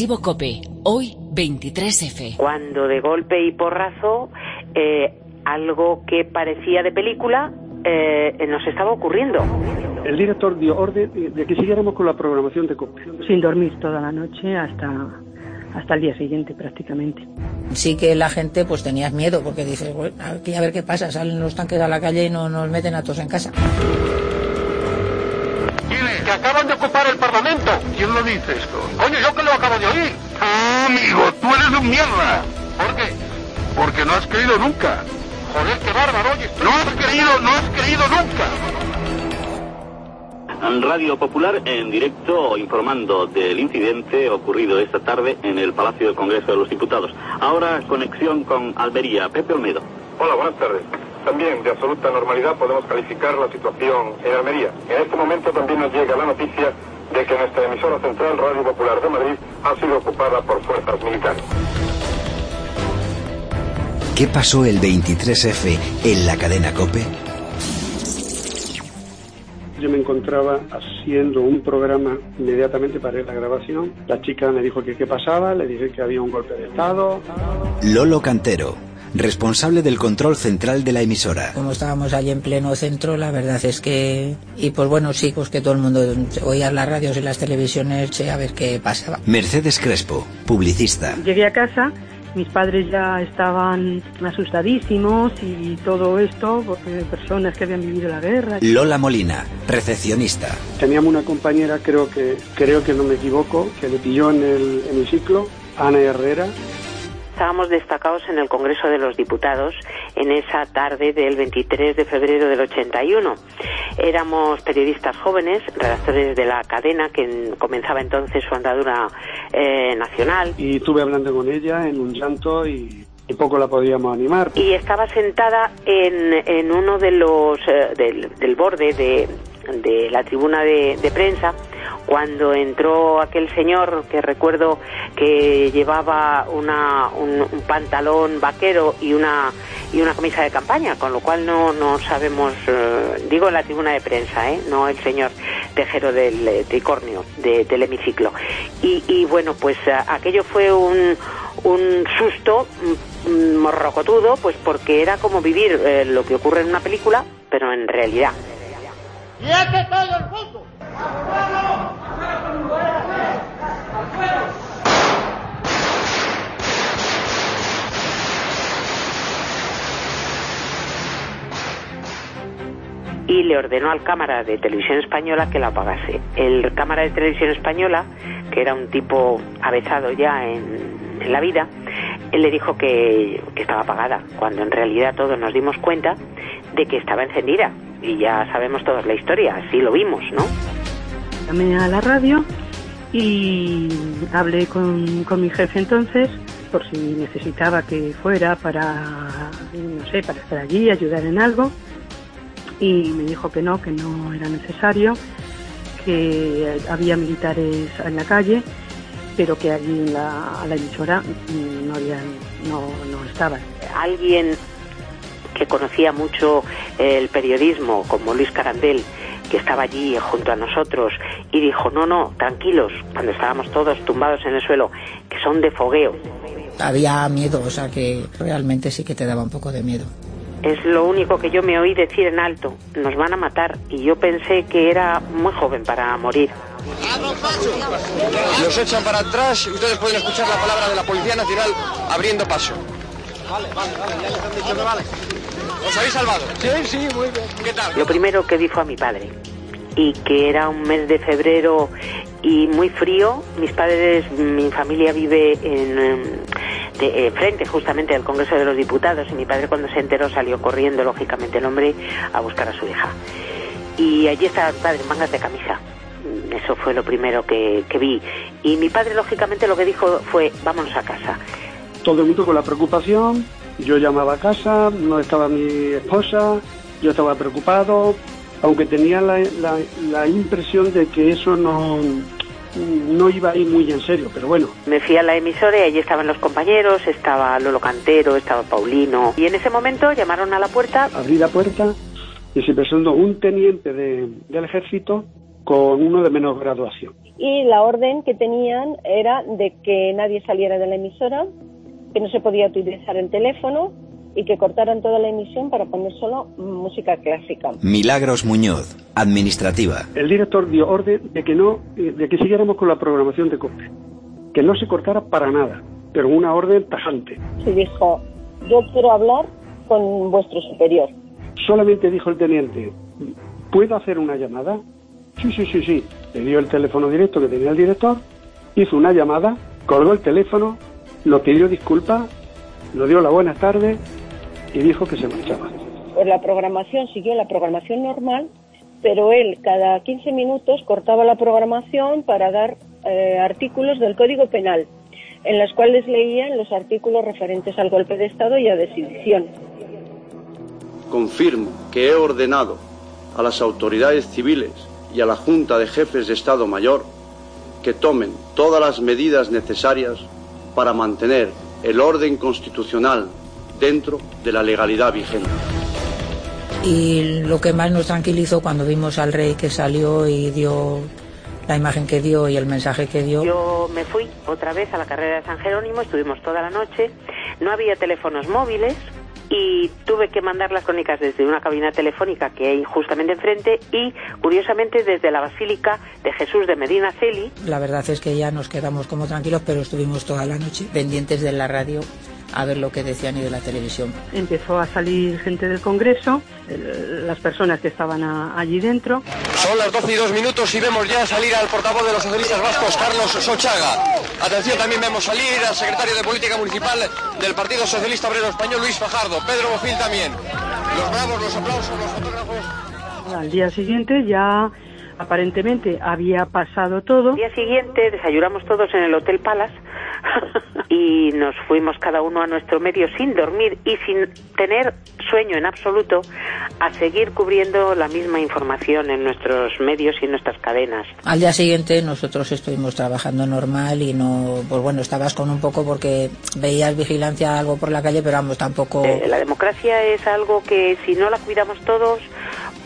Archivo Cope, hoy 23F. Cuando de golpe y porrazo, eh, algo que parecía de película eh, nos estaba ocurriendo. El director dio orden de que siguiéramos con la programación de COPE. Sin dormir toda la noche hasta, hasta el día siguiente prácticamente. Sí que la gente pues tenía miedo porque dices, bueno, aquí a ver qué pasa, salen los tanques a la calle y no nos meten a todos en casa. que acaban de ocupar el Parlamento. ¿Quién lo dice esto? Coño, yo que lo acabo de oír. Ah, amigo, tú eres un mierda. ¿Por qué? Porque no has creído nunca. Joder, qué bárbaro, oye. No has creído, no has creído nunca. Radio Popular en directo informando del incidente ocurrido esta tarde en el Palacio del Congreso de los Diputados. Ahora conexión con Almería. Pepe Olmedo. Hola, buenas tardes. También de absoluta normalidad podemos calificar la situación en Almería. En este momento también nos llega la noticia de que nuestra emisora central Radio Popular de Madrid ha sido ocupada por fuerzas militares. ¿Qué pasó el 23F en la cadena Cope? Yo me encontraba haciendo un programa inmediatamente para ir a la grabación. La chica me dijo que qué pasaba, le dije que había un golpe de Estado. Lolo Cantero, responsable del control central de la emisora. Como estábamos allí en pleno centro, la verdad es que... Y pues bueno, sí, pues que todo el mundo oía las radios y las televisiones che, a ver qué pasaba. Mercedes Crespo, publicista. Llegué a casa mis padres ya estaban asustadísimos y todo esto porque personas que habían vivido la guerra. Lola Molina, recepcionista. Teníamos una compañera, creo que, creo que no me equivoco, que le pilló en el hemiciclo, Ana Herrera. Estábamos destacados en el Congreso de los Diputados en esa tarde del 23 de febrero del 81. Éramos periodistas jóvenes, redactores de la cadena que comenzaba entonces su andadura eh, nacional. Y estuve hablando con ella en un llanto y y poco la podíamos animar. Y estaba sentada en, en uno de los eh, del, del, borde de, de la tribuna de, de, prensa cuando entró aquel señor que recuerdo que llevaba una, un, pantalón vaquero y una y una camisa de campaña, con lo cual no, no sabemos, eh, digo en la tribuna de prensa, ¿eh? no el señor tejero del eh, tricornio de, del hemiciclo. Y, y bueno, pues aquello fue un, un susto morrocotudo, pues porque era como vivir eh, lo que ocurre en una película, pero en realidad. ¡Y este le ordenó al cámara de televisión española que la apagase. El cámara de televisión española, que era un tipo avezado ya en, en la vida, él le dijo que, que, estaba apagada, cuando en realidad todos nos dimos cuenta de que estaba encendida. Y ya sabemos toda la historia, así lo vimos, ¿no? Llamé a la radio y hablé con, con mi jefe entonces por si necesitaba que fuera para, no sé, para estar allí, ayudar en algo. Y me dijo que no, que no era necesario, que había militares en la calle pero que allí en la, a la emisora no, habían, no, no estaban. Alguien que conocía mucho el periodismo, como Luis Carandel, que estaba allí junto a nosotros y dijo, no, no, tranquilos, cuando estábamos todos tumbados en el suelo, que son de fogueo. Había miedo, o sea que realmente sí que te daba un poco de miedo. Es lo único que yo me oí decir en alto, nos van a matar, y yo pensé que era muy joven para morir. Los echan para atrás y ustedes pueden escuchar la palabra de la Policía Nacional abriendo paso. Vale, vale, vale, ya les han dicho que vale. ¿Os habéis salvado? Sí, sí, muy bien. ¿Qué tal? Lo primero que vi fue a mi padre y que era un mes de febrero y muy frío. Mis padres, mi familia vive en eh, frente justamente al Congreso de los Diputados y mi padre cuando se enteró salió corriendo lógicamente el hombre a buscar a su hija. Y allí estaba mi padre en mangas de camisa. Eso fue lo primero que, vi. Y mi padre lógicamente lo que dijo fue vámonos a casa. Todo el mundo con la preocupación. Yo llamaba a casa, no estaba mi esposa, yo estaba preocupado, aunque tenía la, la impresión de que eso no, no iba a ir muy en serio, pero bueno. Me fui a la emisora y allí estaban los compañeros, estaba Lolo Cantero, estaba Paulino. Y en ese momento llamaron a la puerta. Abrí la puerta y se presentó un teniente de, del ejército con uno de menos graduación. y la orden que tenían era de que nadie saliera de la emisora, que no se podía utilizar el teléfono y que cortaran toda la emisión para poner solo música clásica. Milagros Muñoz, administrativa. El director dio orden de que no, de que siguiéramos con la programación de COPE, que no se cortara para nada, pero una orden tajante. Se dijo, yo quiero hablar con vuestro superior. Solamente dijo el teniente, ¿puedo hacer una llamada? Sí, sí, sí, sí. Le dio el teléfono directo que tenía el director, hizo una llamada, colgó el teléfono, lo pidió disculpas, lo dio la buenas tardes y dijo que se marchaba. Pues la programación siguió la programación normal, pero él cada 15 minutos cortaba la programación para dar eh, artículos del Código Penal, en los cuales leían los artículos referentes al golpe de Estado y a desidición. Confirmo que he ordenado a las autoridades civiles y a la Junta de Jefes de Estado Mayor que tomen todas las medidas necesarias para mantener el orden constitucional dentro de la legalidad vigente. Y lo que más nos tranquilizó cuando vimos al rey que salió y dio la imagen que dio y el mensaje que dio. Yo me fui otra vez a la carrera de San Jerónimo, estuvimos toda la noche, no había teléfonos móviles, y tuve que mandar las crónicas desde una cabina telefónica que hay justamente enfrente y curiosamente desde la Basílica de Jesús de Medina Celi. La verdad es que ya nos quedamos como tranquilos, pero estuvimos toda la noche pendientes de la radio a ver lo que decían y de la televisión. Empezó a salir gente del Congreso, las personas que estaban allí dentro. Son las 12 y 2 minutos y vemos ya salir al portavoz de los socialistas vascos, Carlos Sochaga. Atención, también vemos salir al secretario de Política Municipal del Partido Socialista Obrero Español, Luis Fajardo. Pedro Bofil también. Los bravos, los aplausos, los fotógrafos. Al día siguiente ya aparentemente había pasado todo. Al día siguiente desayunamos todos en el Hotel Palace y nos fuimos cada uno a nuestro medio sin dormir y sin tener sueño en absoluto a seguir cubriendo la misma información en nuestros medios y en nuestras cadenas. Al día siguiente nosotros estuvimos trabajando normal y no, pues bueno, estabas con un poco porque veías vigilancia algo por la calle, pero vamos, tampoco... Eh, la democracia es algo que si no la cuidamos todos,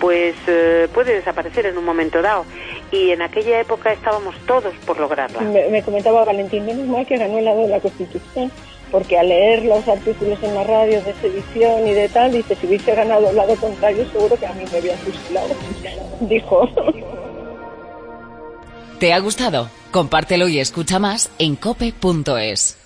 pues eh, puede desaparecer en un momento dado. Y en aquella época estábamos todos por lograrla. Me, comentaba Valentín, menos mal que ganó el lado de la Constitución, porque al leer los artículos en la radio de sedición y de tal, dice, si hubiese ganado el lado contrario, seguro que a mí me había fusilado. Dijo. ¿Te ha gustado? Compártelo y escucha más en cope.es.